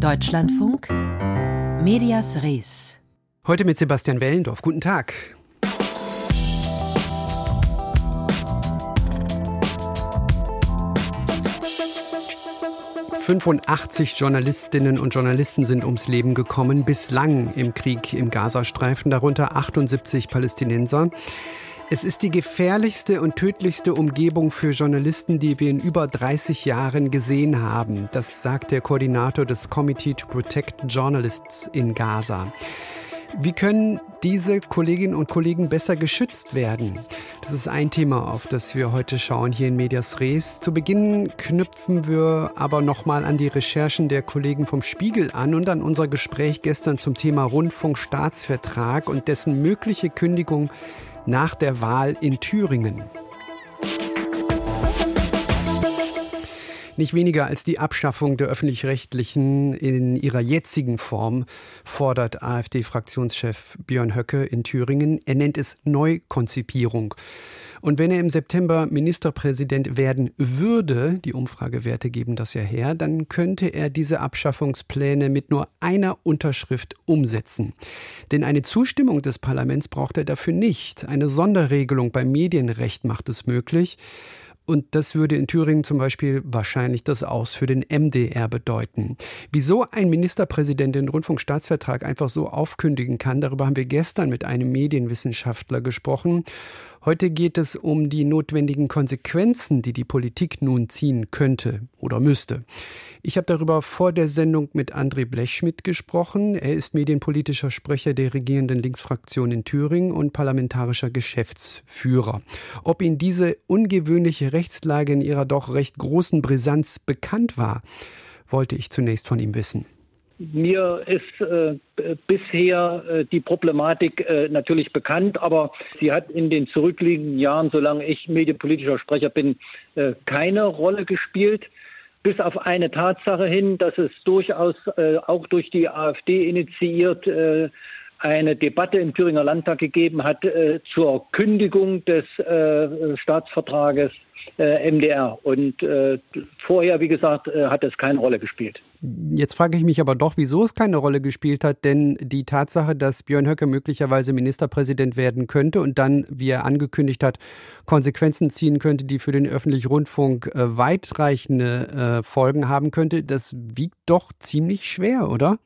Deutschlandfunk Medias Res. Heute mit Sebastian Wellendorf. Guten Tag. »85 Journalistinnen und Journalisten sind ums Leben gekommen, bislang im Krieg im Gazastreifen, darunter 78 Palästinenser. Es ist die gefährlichste und tödlichste Umgebung für Journalisten, die wir in über 30 Jahren gesehen haben. Das sagt der Koordinator des Committee to Protect Journalists in Gaza. Wie können diese Kolleginnen und Kollegen besser geschützt werden? Das ist ein Thema, auf das wir heute schauen hier in Medias Res. Zu Beginn knüpfen wir aber nochmal an die Recherchen der Kollegen vom Spiegel an und an unser Gespräch gestern zum Thema Rundfunkstaatsvertrag und dessen mögliche Kündigung nach der Wahl in Thüringen. Nicht weniger als die Abschaffung der öffentlich-rechtlichen in ihrer jetzigen Form fordert AfD-Fraktionschef Björn Höcke in Thüringen. Er nennt es Neukonzipierung. Und wenn er im September Ministerpräsident werden würde, die Umfragewerte geben das ja her, dann könnte er diese Abschaffungspläne mit nur einer Unterschrift umsetzen. Denn eine Zustimmung des Parlaments braucht er dafür nicht. Eine Sonderregelung beim Medienrecht macht es möglich. Und das würde in Thüringen zum Beispiel wahrscheinlich das Aus für den MDR bedeuten. Wieso ein Ministerpräsident den Rundfunkstaatsvertrag einfach so aufkündigen kann, darüber haben wir gestern mit einem Medienwissenschaftler gesprochen. Heute geht es um die notwendigen Konsequenzen, die die Politik nun ziehen könnte oder müsste. Ich habe darüber vor der Sendung mit André Blechschmidt gesprochen. Er ist medienpolitischer Sprecher der regierenden Linksfraktion in Thüringen und parlamentarischer Geschäftsführer. Ob ihn diese ungewöhnliche Rechtslage in ihrer doch recht großen Brisanz bekannt war, wollte ich zunächst von ihm wissen. Mir ist äh, bisher äh, die Problematik äh, natürlich bekannt, aber sie hat in den zurückliegenden Jahren, solange ich medienpolitischer Sprecher bin, äh, keine Rolle gespielt. Bis auf eine Tatsache hin, dass es durchaus äh, auch durch die AfD initiiert äh, eine Debatte im Thüringer Landtag gegeben hat äh, zur Kündigung des äh, Staatsvertrages äh, MDR. Und äh, vorher, wie gesagt, äh, hat es keine Rolle gespielt. Jetzt frage ich mich aber doch, wieso es keine Rolle gespielt hat, denn die Tatsache, dass Björn Höcke möglicherweise Ministerpräsident werden könnte und dann, wie er angekündigt hat, Konsequenzen ziehen könnte, die für den öffentlichen Rundfunk äh, weitreichende Folgen haben könnte, das wiegt doch ziemlich schwer, oder?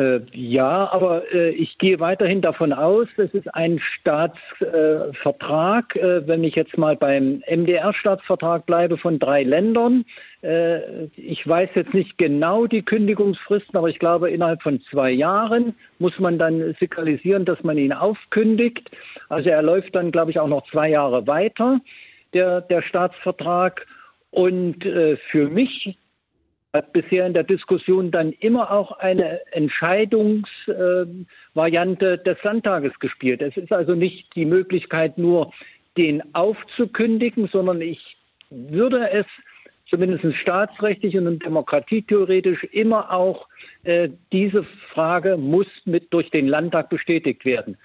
Äh, ja, aber äh, ich gehe weiterhin davon aus, es ist ein Staatsvertrag, äh, wenn ich jetzt mal beim MDR-Staatsvertrag bleibe, von drei Ländern. Äh, ich weiß jetzt nicht genau die Kündigungsfristen, aber ich glaube, innerhalb von zwei Jahren muss man dann signalisieren, dass man ihn aufkündigt. Also er läuft dann, glaube ich, auch noch zwei Jahre weiter, der, der Staatsvertrag. Und äh, für mich hat bisher in der Diskussion dann immer auch eine Entscheidungsvariante des Landtages gespielt. Es ist also nicht die Möglichkeit, nur den aufzukündigen, sondern ich würde es zumindest staatsrechtlich und demokratietheoretisch immer auch äh, diese Frage muss mit durch den Landtag bestätigt werden.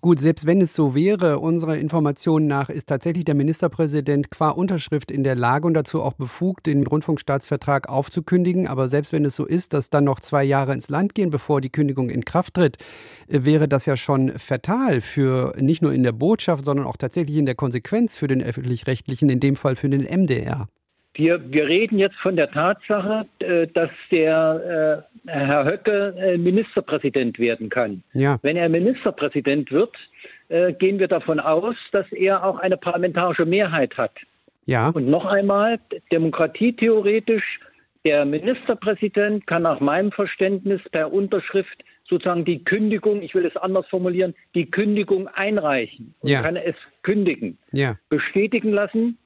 Gut, selbst wenn es so wäre, unserer Information nach ist tatsächlich der Ministerpräsident qua Unterschrift in der Lage und dazu auch befugt, den Rundfunkstaatsvertrag aufzukündigen. Aber selbst wenn es so ist, dass dann noch zwei Jahre ins Land gehen, bevor die Kündigung in Kraft tritt, äh, wäre das ja schon fatal für nicht nur in der Botschaft, sondern auch tatsächlich in der Konsequenz für den öffentlich-rechtlichen, in dem Fall für den MDR. Wir, wir reden jetzt von der Tatsache, äh, dass der äh, Herr Höcke äh, Ministerpräsident werden kann. Ja. Wenn er Ministerpräsident wird, gehen wir davon aus, dass er auch eine parlamentarische Mehrheit hat. Ja. Und noch einmal, demokratietheoretisch, der Ministerpräsident kann nach meinem Verständnis per Unterschrift sozusagen die Kündigung, ich will es anders formulieren, die Kündigung einreichen ja. kann es kündigen. Ja. Bestätigen lassen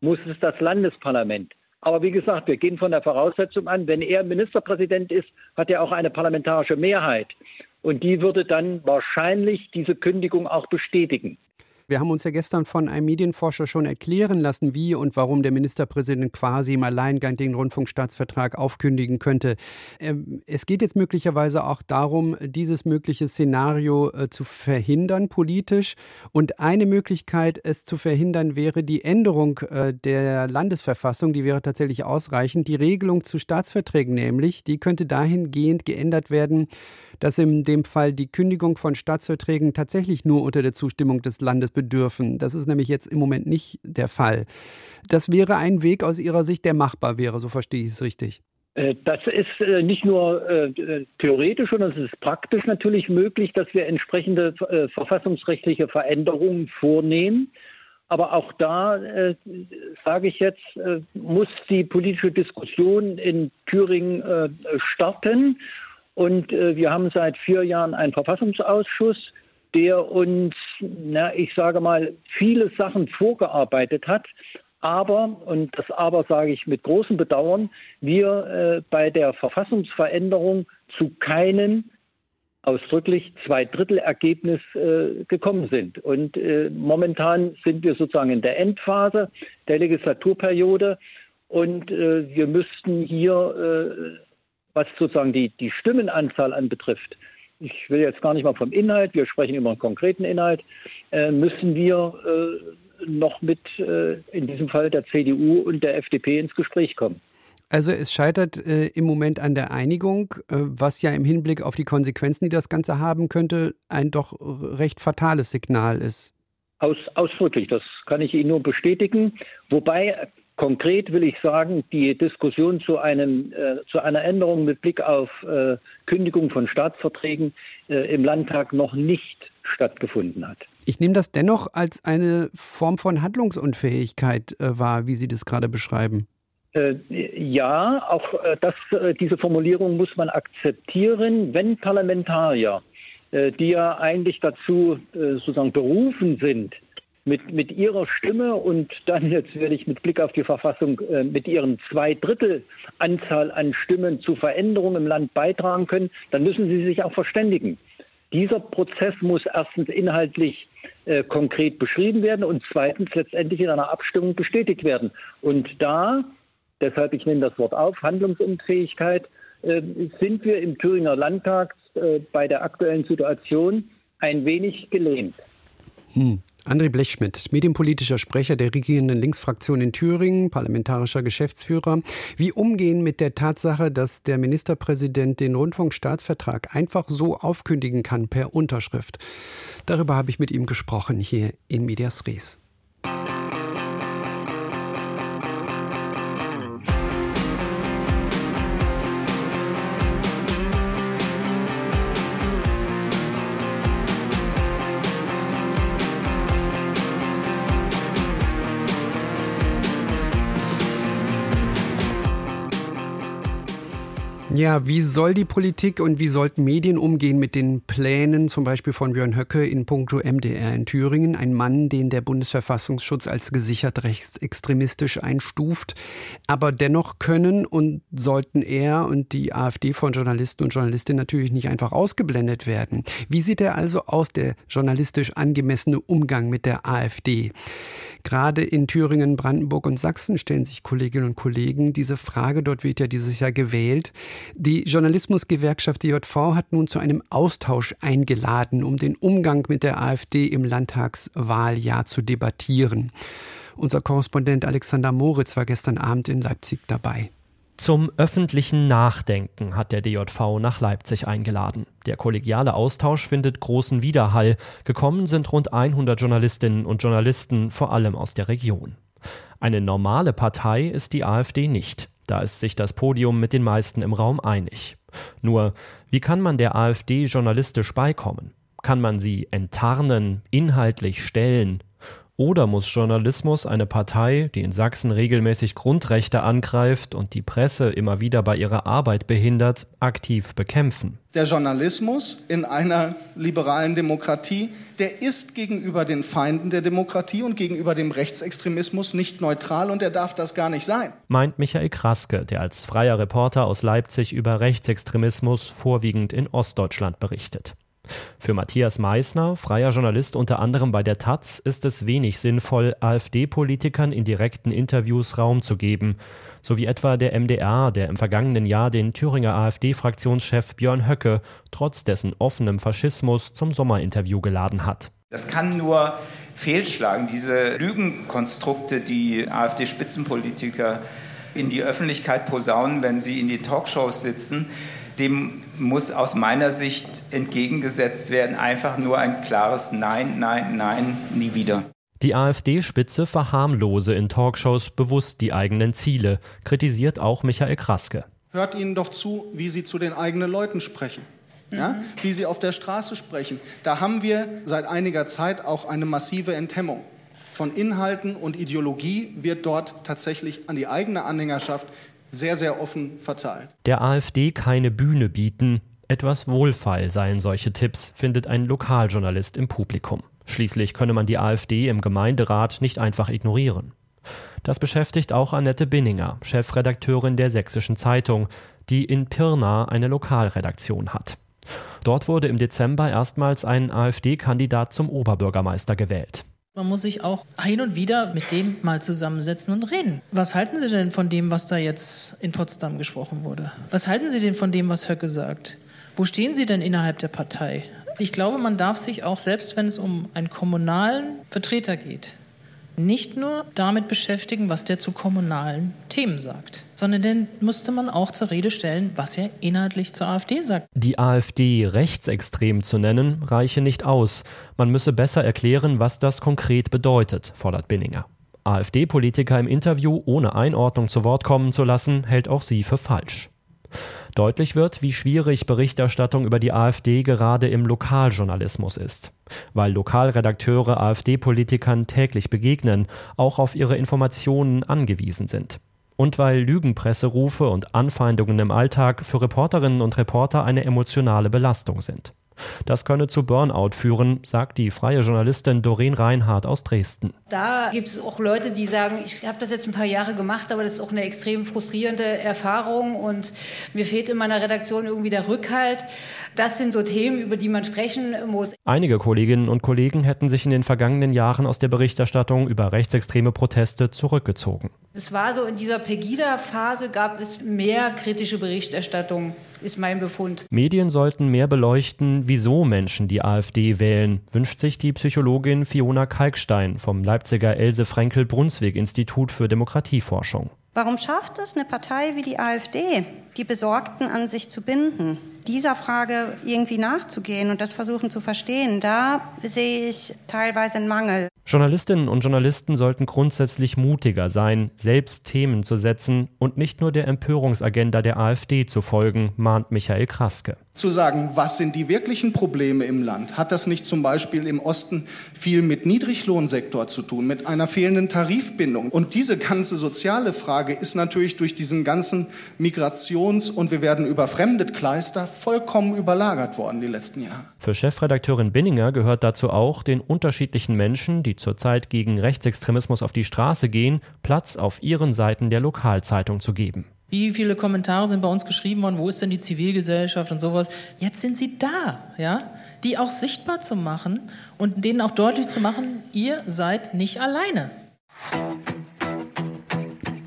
muss es das Landesparlament. Aber wie gesagt, wir gehen von der Voraussetzung an, wenn er Ministerpräsident ist, hat er auch eine parlamentarische Mehrheit. Und die würde dann wahrscheinlich diese Kündigung auch bestätigen. Wir haben uns ja gestern von einem Medienforscher schon erklären lassen, wie und warum der Ministerpräsident quasi im Alleingang den Rundfunkstaatsvertrag aufkündigen könnte. Ähm, es geht jetzt möglicherweise auch darum, dieses mögliche Szenario äh, zu verhindern politisch. Und eine Möglichkeit, es zu verhindern, wäre die Änderung äh, der Landesverfassung. Die wäre tatsächlich ausreichend. Die Regelung zu Staatsverträgen nämlich, die könnte dahingehend geändert werden, dass in dem Fall die Kündigung von Staatsverträgen tatsächlich nur unter der Zustimmung des Landes bedürfen. Das ist nämlich jetzt im Moment nicht der Fall. Das wäre ein Weg aus Ihrer Sicht, der machbar wäre, so verstehe ich es richtig. Äh, das ist äh, nicht nur äh, theoretisch, sondern es ist praktisch natürlich möglich, dass wir entsprechende verfassungsrechtliche Veränderungen vornehmen. Aber auch da, äh, sage ich jetzt, äh, muss die politische Diskussion in Thüringen äh, starten. Und äh, wir haben seit vier Jahren einen Verfassungsausschuss, der uns, na, ich sage mal, viele Sachen vorgearbeitet hat. Aber, und das Aber sage ich mit großem Bedauern, wir äh, bei der Verfassungsveränderung zu keinem ausdrücklich Zweidrittelergebnis äh, gekommen sind. Und äh, momentan sind wir sozusagen in der Endphase der Legislaturperiode und äh, wir müssten hier äh, was sozusagen die, die Stimmenanzahl anbetrifft, ich will jetzt gar nicht mal vom Inhalt, wir sprechen über einen konkreten Inhalt, äh, müssen wir äh, noch mit äh, in diesem Fall der CDU und der FDP ins Gespräch kommen. Also es scheitert äh, im Moment an der Einigung, äh, was ja im Hinblick auf die Konsequenzen, die das Ganze haben könnte, ein doch recht fatales Signal ist. Aus, ausdrücklich, das kann ich Ihnen nur bestätigen. Wobei Konkret will ich sagen, die Diskussion zu, einem, äh, zu einer Änderung mit Blick auf äh, Kündigung von Staatsverträgen äh, im Landtag noch nicht stattgefunden hat. Ich nehme das dennoch als eine Form von Handlungsunfähigkeit äh, wahr, wie Sie das gerade beschreiben. Äh, ja, auch äh, das, diese Formulierung muss man akzeptieren, wenn Parlamentarier, die ja eigentlich dazu sozusagen berufen sind, mit, mit ihrer Stimme und dann jetzt werde ich mit Blick auf die Verfassung äh, mit ihren zwei Drittel Anzahl an Stimmen zu Veränderungen im Land beitragen können, dann müssen sie sich auch verständigen. Dieser Prozess muss erstens inhaltlich äh, konkret beschrieben werden und zweitens letztendlich in einer Abstimmung bestätigt werden. Und da, deshalb ich nehme das Wort auf, Handlungsunfähigkeit, äh, sind wir im Thüringer Landtag äh, bei der aktuellen Situation ein wenig gelähmt. Hm. André Blechschmidt, medienpolitischer Sprecher der regierenden Linksfraktion in Thüringen, parlamentarischer Geschäftsführer. Wie umgehen mit der Tatsache, dass der Ministerpräsident den Rundfunkstaatsvertrag einfach so aufkündigen kann per Unterschrift? Darüber habe ich mit ihm gesprochen hier in Medias Res. Ja, wie soll die Politik und wie sollten Medien umgehen mit den Plänen, zum Beispiel von Björn Höcke in puncto MDR in Thüringen, ein Mann, den der Bundesverfassungsschutz als gesichert rechtsextremistisch einstuft. Aber dennoch können und sollten er und die AfD von Journalisten und Journalistinnen natürlich nicht einfach ausgeblendet werden. Wie sieht er also aus, der journalistisch angemessene Umgang mit der AfD? Gerade in Thüringen, Brandenburg und Sachsen stellen sich Kolleginnen und Kollegen diese Frage. Dort wird ja dieses Jahr gewählt. Die Journalismusgewerkschaft DJV hat nun zu einem Austausch eingeladen, um den Umgang mit der AfD im Landtagswahljahr zu debattieren. Unser Korrespondent Alexander Moritz war gestern Abend in Leipzig dabei. Zum öffentlichen Nachdenken hat der DJV nach Leipzig eingeladen. Der kollegiale Austausch findet großen Widerhall. Gekommen sind rund 100 Journalistinnen und Journalisten, vor allem aus der Region. Eine normale Partei ist die AfD nicht. Da ist sich das Podium mit den meisten im Raum einig. Nur, wie kann man der AfD journalistisch beikommen? Kann man sie enttarnen, inhaltlich stellen, oder muss Journalismus eine Partei, die in Sachsen regelmäßig Grundrechte angreift und die Presse immer wieder bei ihrer Arbeit behindert, aktiv bekämpfen? Der Journalismus in einer liberalen Demokratie, der ist gegenüber den Feinden der Demokratie und gegenüber dem Rechtsextremismus nicht neutral und er darf das gar nicht sein. Meint Michael Kraske, der als freier Reporter aus Leipzig über Rechtsextremismus vorwiegend in Ostdeutschland berichtet. Für Matthias Meissner, freier Journalist unter anderem bei der Taz, ist es wenig sinnvoll, AfD-Politikern in direkten Interviews Raum zu geben, so wie etwa der MDR, der im vergangenen Jahr den Thüringer AfD-Fraktionschef Björn Höcke trotz dessen offenem Faschismus zum Sommerinterview geladen hat. Das kann nur fehlschlagen. Diese Lügenkonstrukte, die AfD-Spitzenpolitiker in die Öffentlichkeit posaunen, wenn sie in die Talkshows sitzen, dem muss aus meiner Sicht entgegengesetzt werden, einfach nur ein klares Nein, Nein, Nein, nie wieder. Die AfD-Spitze verharmlose in Talkshows bewusst die eigenen Ziele, kritisiert auch Michael Kraske. Hört ihnen doch zu, wie sie zu den eigenen Leuten sprechen. Ja? Mhm. Wie sie auf der Straße sprechen. Da haben wir seit einiger Zeit auch eine massive Enthemmung von Inhalten und Ideologie wird dort tatsächlich an die eigene Anhängerschaft sehr, sehr offen verteilt. Der AfD keine Bühne bieten, etwas Wohlfall seien solche Tipps, findet ein Lokaljournalist im Publikum. Schließlich könne man die AfD im Gemeinderat nicht einfach ignorieren. Das beschäftigt auch Annette Binninger, Chefredakteurin der Sächsischen Zeitung, die in Pirna eine Lokalredaktion hat. Dort wurde im Dezember erstmals ein AfD-Kandidat zum Oberbürgermeister gewählt. Man muss sich auch hin und wieder mit dem mal zusammensetzen und reden. Was halten Sie denn von dem, was da jetzt in Potsdam gesprochen wurde? Was halten Sie denn von dem, was Höcke sagt? Wo stehen Sie denn innerhalb der Partei? Ich glaube, man darf sich auch, selbst wenn es um einen kommunalen Vertreter geht, nicht nur damit beschäftigen, was der zu kommunalen Themen sagt, sondern den musste man auch zur Rede stellen, was er inhaltlich zur AfD sagt. Die AfD rechtsextrem zu nennen, reiche nicht aus. Man müsse besser erklären, was das konkret bedeutet, fordert Binninger. AfD-Politiker im Interview ohne Einordnung zu Wort kommen zu lassen, hält auch sie für falsch. Deutlich wird, wie schwierig Berichterstattung über die AfD gerade im Lokaljournalismus ist. Weil Lokalredakteure AfD-Politikern täglich begegnen, auch auf ihre Informationen angewiesen sind. Und weil Lügenpresserufe und Anfeindungen im Alltag für Reporterinnen und Reporter eine emotionale Belastung sind. Das könne zu Burnout führen, sagt die freie Journalistin Doreen Reinhardt aus Dresden. Da gibt es auch Leute, die sagen, ich habe das jetzt ein paar Jahre gemacht, aber das ist auch eine extrem frustrierende Erfahrung und mir fehlt in meiner Redaktion irgendwie der Rückhalt. Das sind so Themen, über die man sprechen muss. Einige Kolleginnen und Kollegen hätten sich in den vergangenen Jahren aus der Berichterstattung über rechtsextreme Proteste zurückgezogen. Es war so, in dieser Pegida-Phase gab es mehr kritische Berichterstattung ist mein Befund. Medien sollten mehr beleuchten, wieso Menschen die AfD wählen, wünscht sich die Psychologin Fiona Kalkstein vom Leipziger Else Frenkel Brunswick Institut für Demokratieforschung. Warum schafft es eine Partei wie die AfD, die Besorgten an sich zu binden? Dieser Frage irgendwie nachzugehen und das versuchen zu verstehen, da sehe ich teilweise einen Mangel. Journalistinnen und Journalisten sollten grundsätzlich mutiger sein, selbst Themen zu setzen und nicht nur der Empörungsagenda der AfD zu folgen, mahnt Michael Kraske zu sagen, was sind die wirklichen Probleme im Land? Hat das nicht zum Beispiel im Osten viel mit Niedriglohnsektor zu tun, mit einer fehlenden Tarifbindung? Und diese ganze soziale Frage ist natürlich durch diesen ganzen Migrations- und wir werden überfremdet Kleister vollkommen überlagert worden die letzten Jahre. Für Chefredakteurin Binninger gehört dazu auch, den unterschiedlichen Menschen, die zurzeit gegen Rechtsextremismus auf die Straße gehen, Platz auf ihren Seiten der Lokalzeitung zu geben. Wie viele Kommentare sind bei uns geschrieben worden? Wo ist denn die Zivilgesellschaft und sowas? Jetzt sind sie da, ja? Die auch sichtbar zu machen und denen auch deutlich zu machen, ihr seid nicht alleine.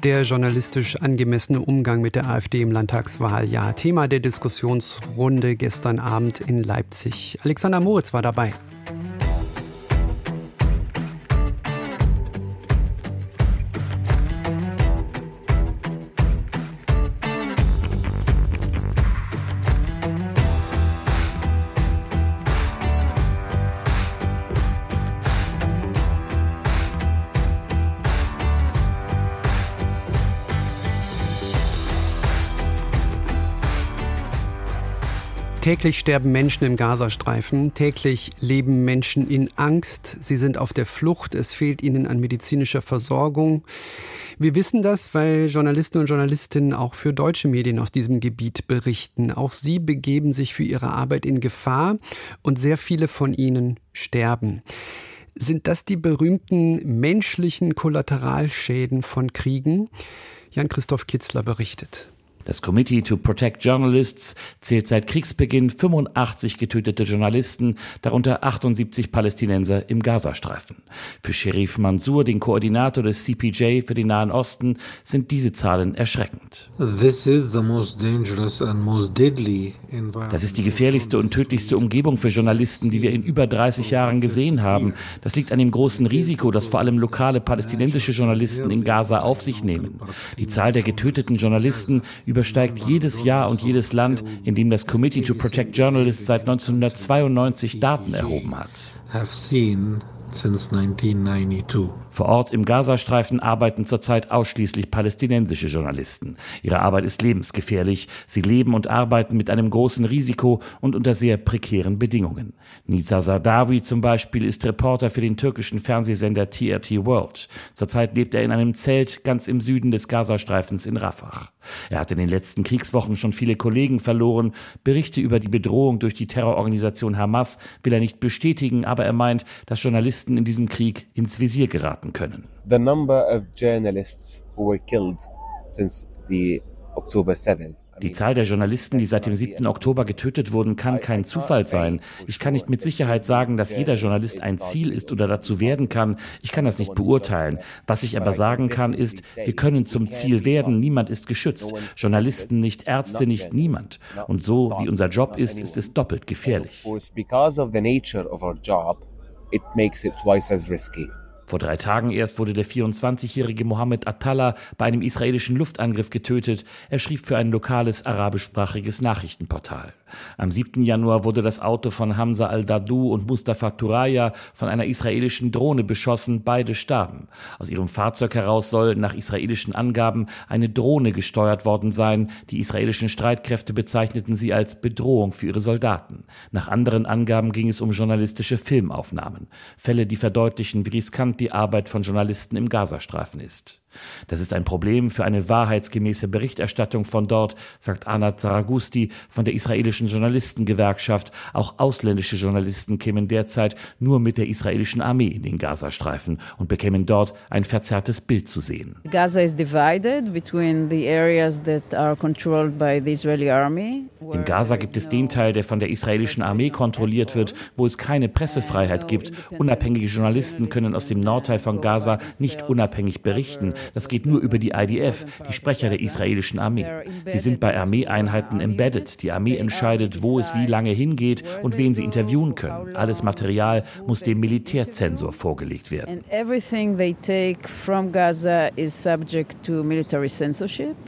Der journalistisch angemessene Umgang mit der AfD im Landtagswahljahr. Thema der Diskussionsrunde gestern Abend in Leipzig. Alexander Moritz war dabei. Täglich sterben Menschen im Gazastreifen, täglich leben Menschen in Angst, sie sind auf der Flucht, es fehlt ihnen an medizinischer Versorgung. Wir wissen das, weil Journalisten und Journalistinnen auch für deutsche Medien aus diesem Gebiet berichten. Auch sie begeben sich für ihre Arbeit in Gefahr und sehr viele von ihnen sterben. Sind das die berühmten menschlichen Kollateralschäden von Kriegen? Jan-Christoph Kitzler berichtet. Das Committee to Protect Journalists zählt seit Kriegsbeginn 85 getötete Journalisten, darunter 78 Palästinenser im Gazastreifen. Für Sherif Mansour, den Koordinator des CPJ für den Nahen Osten, sind diese Zahlen erschreckend. Das ist die gefährlichste und tödlichste Umgebung für Journalisten, die wir in über 30 Jahren gesehen haben. Das liegt an dem großen Risiko, das vor allem lokale palästinensische Journalisten in Gaza auf sich nehmen. Die Zahl der getöteten Journalisten übersteigt jedes Jahr und jedes Land, in dem das Committee to Protect Journalists seit 1992 Daten erhoben hat. Since 1992. Vor Ort im Gazastreifen arbeiten zurzeit ausschließlich palästinensische Journalisten. Ihre Arbeit ist lebensgefährlich. Sie leben und arbeiten mit einem großen Risiko und unter sehr prekären Bedingungen. Nisa Sardawi zum Beispiel ist Reporter für den türkischen Fernsehsender TRT World. Zurzeit lebt er in einem Zelt ganz im Süden des Gazastreifens in Rafah. Er hat in den letzten Kriegswochen schon viele Kollegen verloren. Berichte über die Bedrohung durch die Terrororganisation Hamas will er nicht bestätigen, aber er meint, dass Journalisten in diesem Krieg ins Visier geraten können. The number of journalists who were killed since the October 7th die Zahl der Journalisten, die seit dem 7. Oktober getötet wurden, kann kein Zufall sein. Ich kann nicht mit Sicherheit sagen, dass jeder Journalist ein Ziel ist oder dazu werden kann. Ich kann das nicht beurteilen. Was ich aber sagen kann, ist, wir können zum Ziel werden. Niemand ist geschützt. Journalisten nicht, Ärzte nicht, niemand. Und so wie unser Job ist, ist es doppelt gefährlich. It makes it twice as risky. Vor drei Tagen erst wurde der 24-jährige Mohammed Attallah bei einem israelischen Luftangriff getötet. Er schrieb für ein lokales arabischsprachiges Nachrichtenportal. Am 7. Januar wurde das Auto von Hamza al-Dadou und Mustafa Turaya von einer israelischen Drohne beschossen. Beide starben. Aus ihrem Fahrzeug heraus soll nach israelischen Angaben eine Drohne gesteuert worden sein. Die israelischen Streitkräfte bezeichneten sie als Bedrohung für ihre Soldaten. Nach anderen Angaben ging es um journalistische Filmaufnahmen. Fälle, die verdeutlichen, wie riskant die Arbeit von Journalisten im Gazastreifen ist. Das ist ein Problem für eine wahrheitsgemäße Berichterstattung von dort, sagt Anat Saragusti von der israelischen Journalistengewerkschaft. Auch ausländische Journalisten kämen derzeit nur mit der israelischen Armee in den Gazastreifen und bekämen dort ein verzerrtes Bild zu sehen. Gaza is divided between the areas that are controlled by the Israeli army. In Gaza gibt es den Teil, der von der israelischen Armee kontrolliert wird, wo es keine Pressefreiheit gibt. Unabhängige Journalisten können aus dem Nordteil von Gaza nicht unabhängig berichten. Das geht nur über die IDF, die Sprecher der israelischen Armee. Sie sind bei Armeeeinheiten embedded. Die Armee entscheidet, wo es wie lange hingeht und wen sie interviewen können. Alles Material muss dem Militärzensor vorgelegt werden.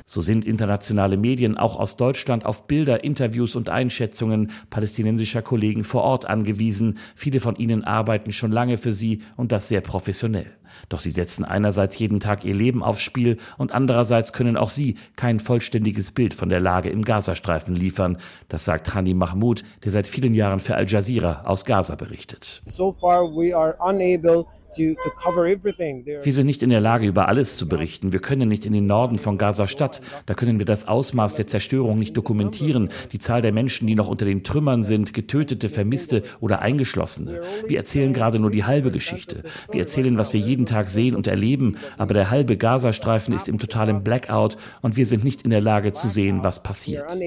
So sind internationale Medien auch aus Deutschland auf Bilder, Interviews und Einschätzungen palästinensischer Kollegen vor Ort angewiesen. Viele von ihnen arbeiten schon lange für sie und das sehr professionell. Doch sie setzen einerseits jeden Tag ihr Leben aufs Spiel und andererseits können auch sie kein vollständiges Bild von der Lage im Gazastreifen liefern. Das sagt Hani Mahmoud, der seit vielen Jahren für Al Jazeera aus Gaza berichtet. So far we are unable wir sind nicht in der Lage, über alles zu berichten. Wir können nicht in den Norden von Gaza-Stadt. Da können wir das Ausmaß der Zerstörung nicht dokumentieren. Die Zahl der Menschen, die noch unter den Trümmern sind, Getötete, Vermisste oder Eingeschlossene. Wir erzählen gerade nur die halbe Geschichte. Wir erzählen, was wir jeden Tag sehen und erleben. Aber der halbe Gazastreifen ist im totalen Blackout und wir sind nicht in der Lage zu sehen, was passiert.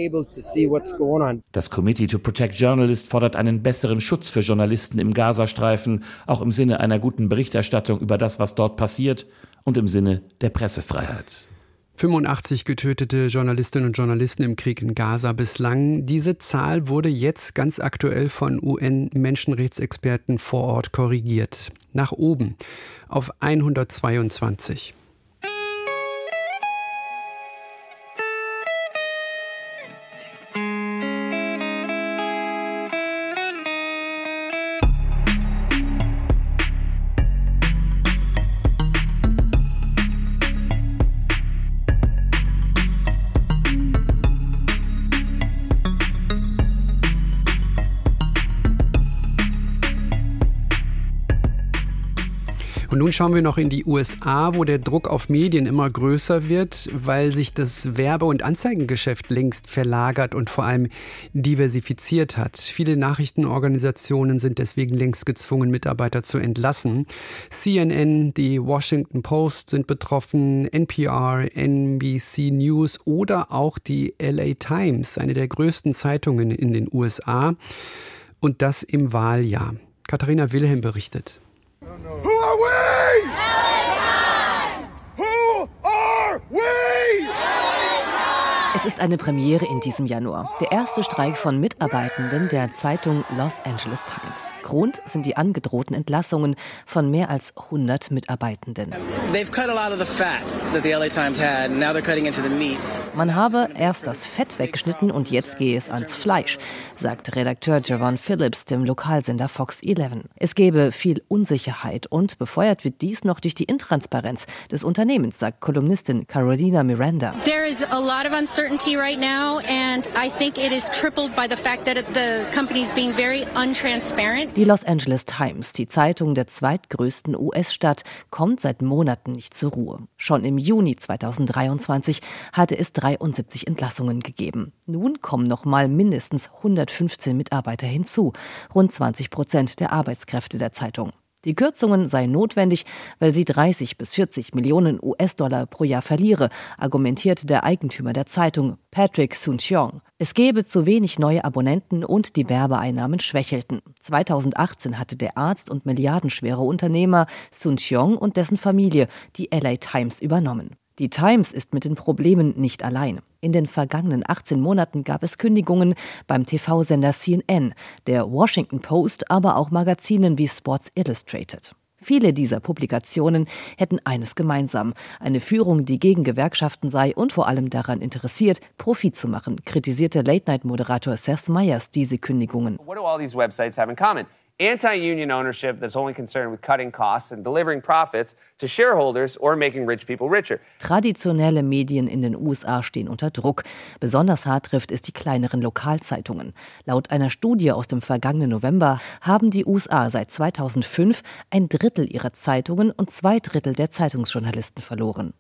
Das Committee to Protect Journalists fordert einen besseren Schutz für Journalisten im Gazastreifen, auch im Sinne einer guten Berichterstattung über das, was dort passiert und im Sinne der Pressefreiheit. 85 getötete Journalistinnen und Journalisten im Krieg in Gaza bislang. Diese Zahl wurde jetzt ganz aktuell von UN-Menschenrechtsexperten vor Ort korrigiert. Nach oben auf 122. nun schauen wir noch in die USA, wo der Druck auf Medien immer größer wird, weil sich das Werbe- und Anzeigengeschäft längst verlagert und vor allem diversifiziert hat. Viele Nachrichtenorganisationen sind deswegen längst gezwungen, Mitarbeiter zu entlassen. CNN, die Washington Post sind betroffen, NPR, NBC News oder auch die LA Times, eine der größten Zeitungen in den USA. Und das im Wahljahr. Katharina Wilhelm berichtet. Who are we? Who are we? Es ist eine Premiere in diesem Januar. Der erste Streik von Mitarbeitenden der Zeitung Los Angeles Times. Grund sind die angedrohten Entlassungen von mehr als 100 Mitarbeitenden. Man habe erst das Fett weggeschnitten und jetzt gehe es ans Fleisch, sagt Redakteur Javon Phillips dem Lokalsender Fox 11. Es gebe viel Unsicherheit und befeuert wird dies noch durch die Intransparenz des Unternehmens, sagt Kolumnistin Carolina Miranda. There is a lot of uncertainty right now and I think it is tripled by the fact that the company is being very untransparent. Die Los Angeles Times, die Zeitung der zweitgrößten US-Stadt, kommt seit Monaten nicht zur Ruhe. Schon im Juni 2023 hatte es 73 Entlassungen gegeben. Nun kommen noch mal mindestens 115 Mitarbeiter hinzu, rund 20 Prozent der Arbeitskräfte der Zeitung. Die Kürzungen seien notwendig, weil sie 30 bis 40 Millionen US-Dollar pro Jahr verliere, argumentiert der Eigentümer der Zeitung, Patrick Soon-Cheong. Es gebe zu wenig neue Abonnenten und die Werbeeinnahmen schwächelten. 2018 hatte der Arzt und milliardenschwere Unternehmer Soon-Cheong und dessen Familie die LA Times übernommen. Die Times ist mit den Problemen nicht allein. In den vergangenen 18 Monaten gab es Kündigungen beim TV-Sender CNN, der Washington Post, aber auch Magazinen wie Sports Illustrated. Viele dieser Publikationen hätten eines gemeinsam, eine Führung, die gegen Gewerkschaften sei und vor allem daran interessiert, Profit zu machen, kritisierte Late-Night-Moderator Seth Meyers diese Kündigungen. What do all these websites have in common? Anti-union ownership that's only concerned with cutting costs and delivering profits to shareholders or making rich people richer. Traditionelle Medien in den USA stehen unter Druck. Besonders hart trifft es die kleineren Lokalzeitungen. Laut einer Studie aus dem vergangenen November haben die USA seit 2005 ein Drittel ihrer Zeitungen und zwei Drittel der Zeitungsjournalisten verloren.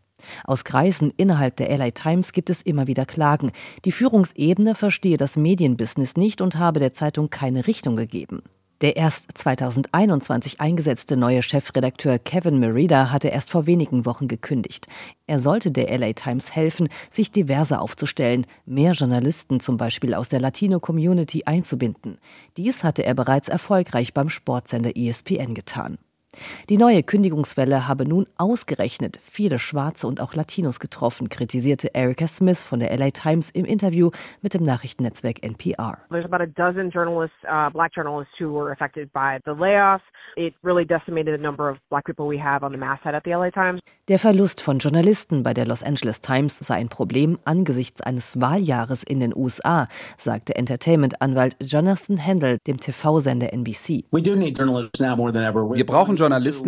Aus Kreisen innerhalb der LA Times gibt es immer wieder Klagen. Die Führungsebene verstehe das Medienbusiness nicht und habe der Zeitung keine Richtung gegeben. Der erst 2021 eingesetzte neue Chefredakteur Kevin Merida hatte erst vor wenigen Wochen gekündigt. Er sollte der LA Times helfen, sich diverser aufzustellen, mehr Journalisten zum Beispiel aus der Latino-Community einzubinden. Dies hatte er bereits erfolgreich beim Sportsender ESPN getan. Die neue Kündigungswelle habe nun ausgerechnet viele Schwarze und auch Latinos getroffen, kritisierte Erica Smith von der LA Times im Interview mit dem Nachrichtennetzwerk NPR. There's about a dozen journalists, uh, black journalists who were affected by the layoffs. It really decimated the number of black people we have on the masthead at the LA Times. Der Verlust von Journalisten bei der Los Angeles Times sei ein Problem angesichts eines Wahljahres in den USA, sagte Entertainment-Anwalt Jonathan Handel dem TV-Sender NBC. Wir brauchen Journalisten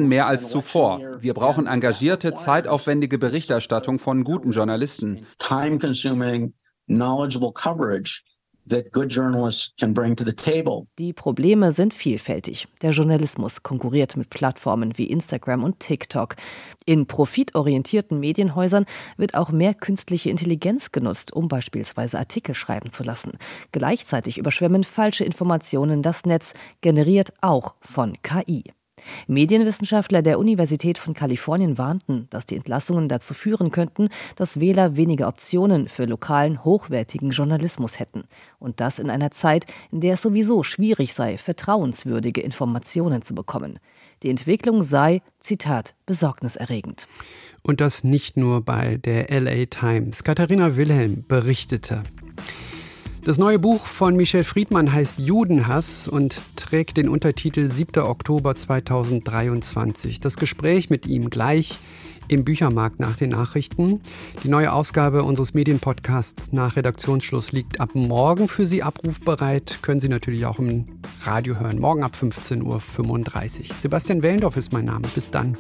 mehr als zuvor. Wir brauchen engagierte, zeitaufwendige Berichterstattung von guten Journalisten. Time-consuming, knowledgeable coverage die Probleme sind vielfältig. Der Journalismus konkurriert mit Plattformen wie Instagram und TikTok. In profitorientierten Medienhäusern wird auch mehr künstliche Intelligenz genutzt, um beispielsweise Artikel schreiben zu lassen. Gleichzeitig überschwemmen falsche Informationen das Netz, generiert auch von KI. Medienwissenschaftler der Universität von Kalifornien warnten, dass die Entlassungen dazu führen könnten, dass Wähler weniger Optionen für lokalen, hochwertigen Journalismus hätten. Und das in einer Zeit, in der es sowieso schwierig sei, vertrauenswürdige Informationen zu bekommen. Die Entwicklung sei, Zitat, besorgniserregend. Und das nicht nur bei der LA Times. Katharina Wilhelm berichtete. Das neue Buch von Michel Friedmann heißt Judenhass und trägt den Untertitel 7. Oktober 2023. Das Gespräch mit ihm gleich im Büchermarkt nach den Nachrichten. Die neue Ausgabe unseres Medienpodcasts nach Redaktionsschluss liegt ab morgen für Sie abrufbereit. Können Sie natürlich auch im Radio hören. Morgen ab 15.35 Uhr. Sebastian Wellendorf ist mein Name. Bis dann.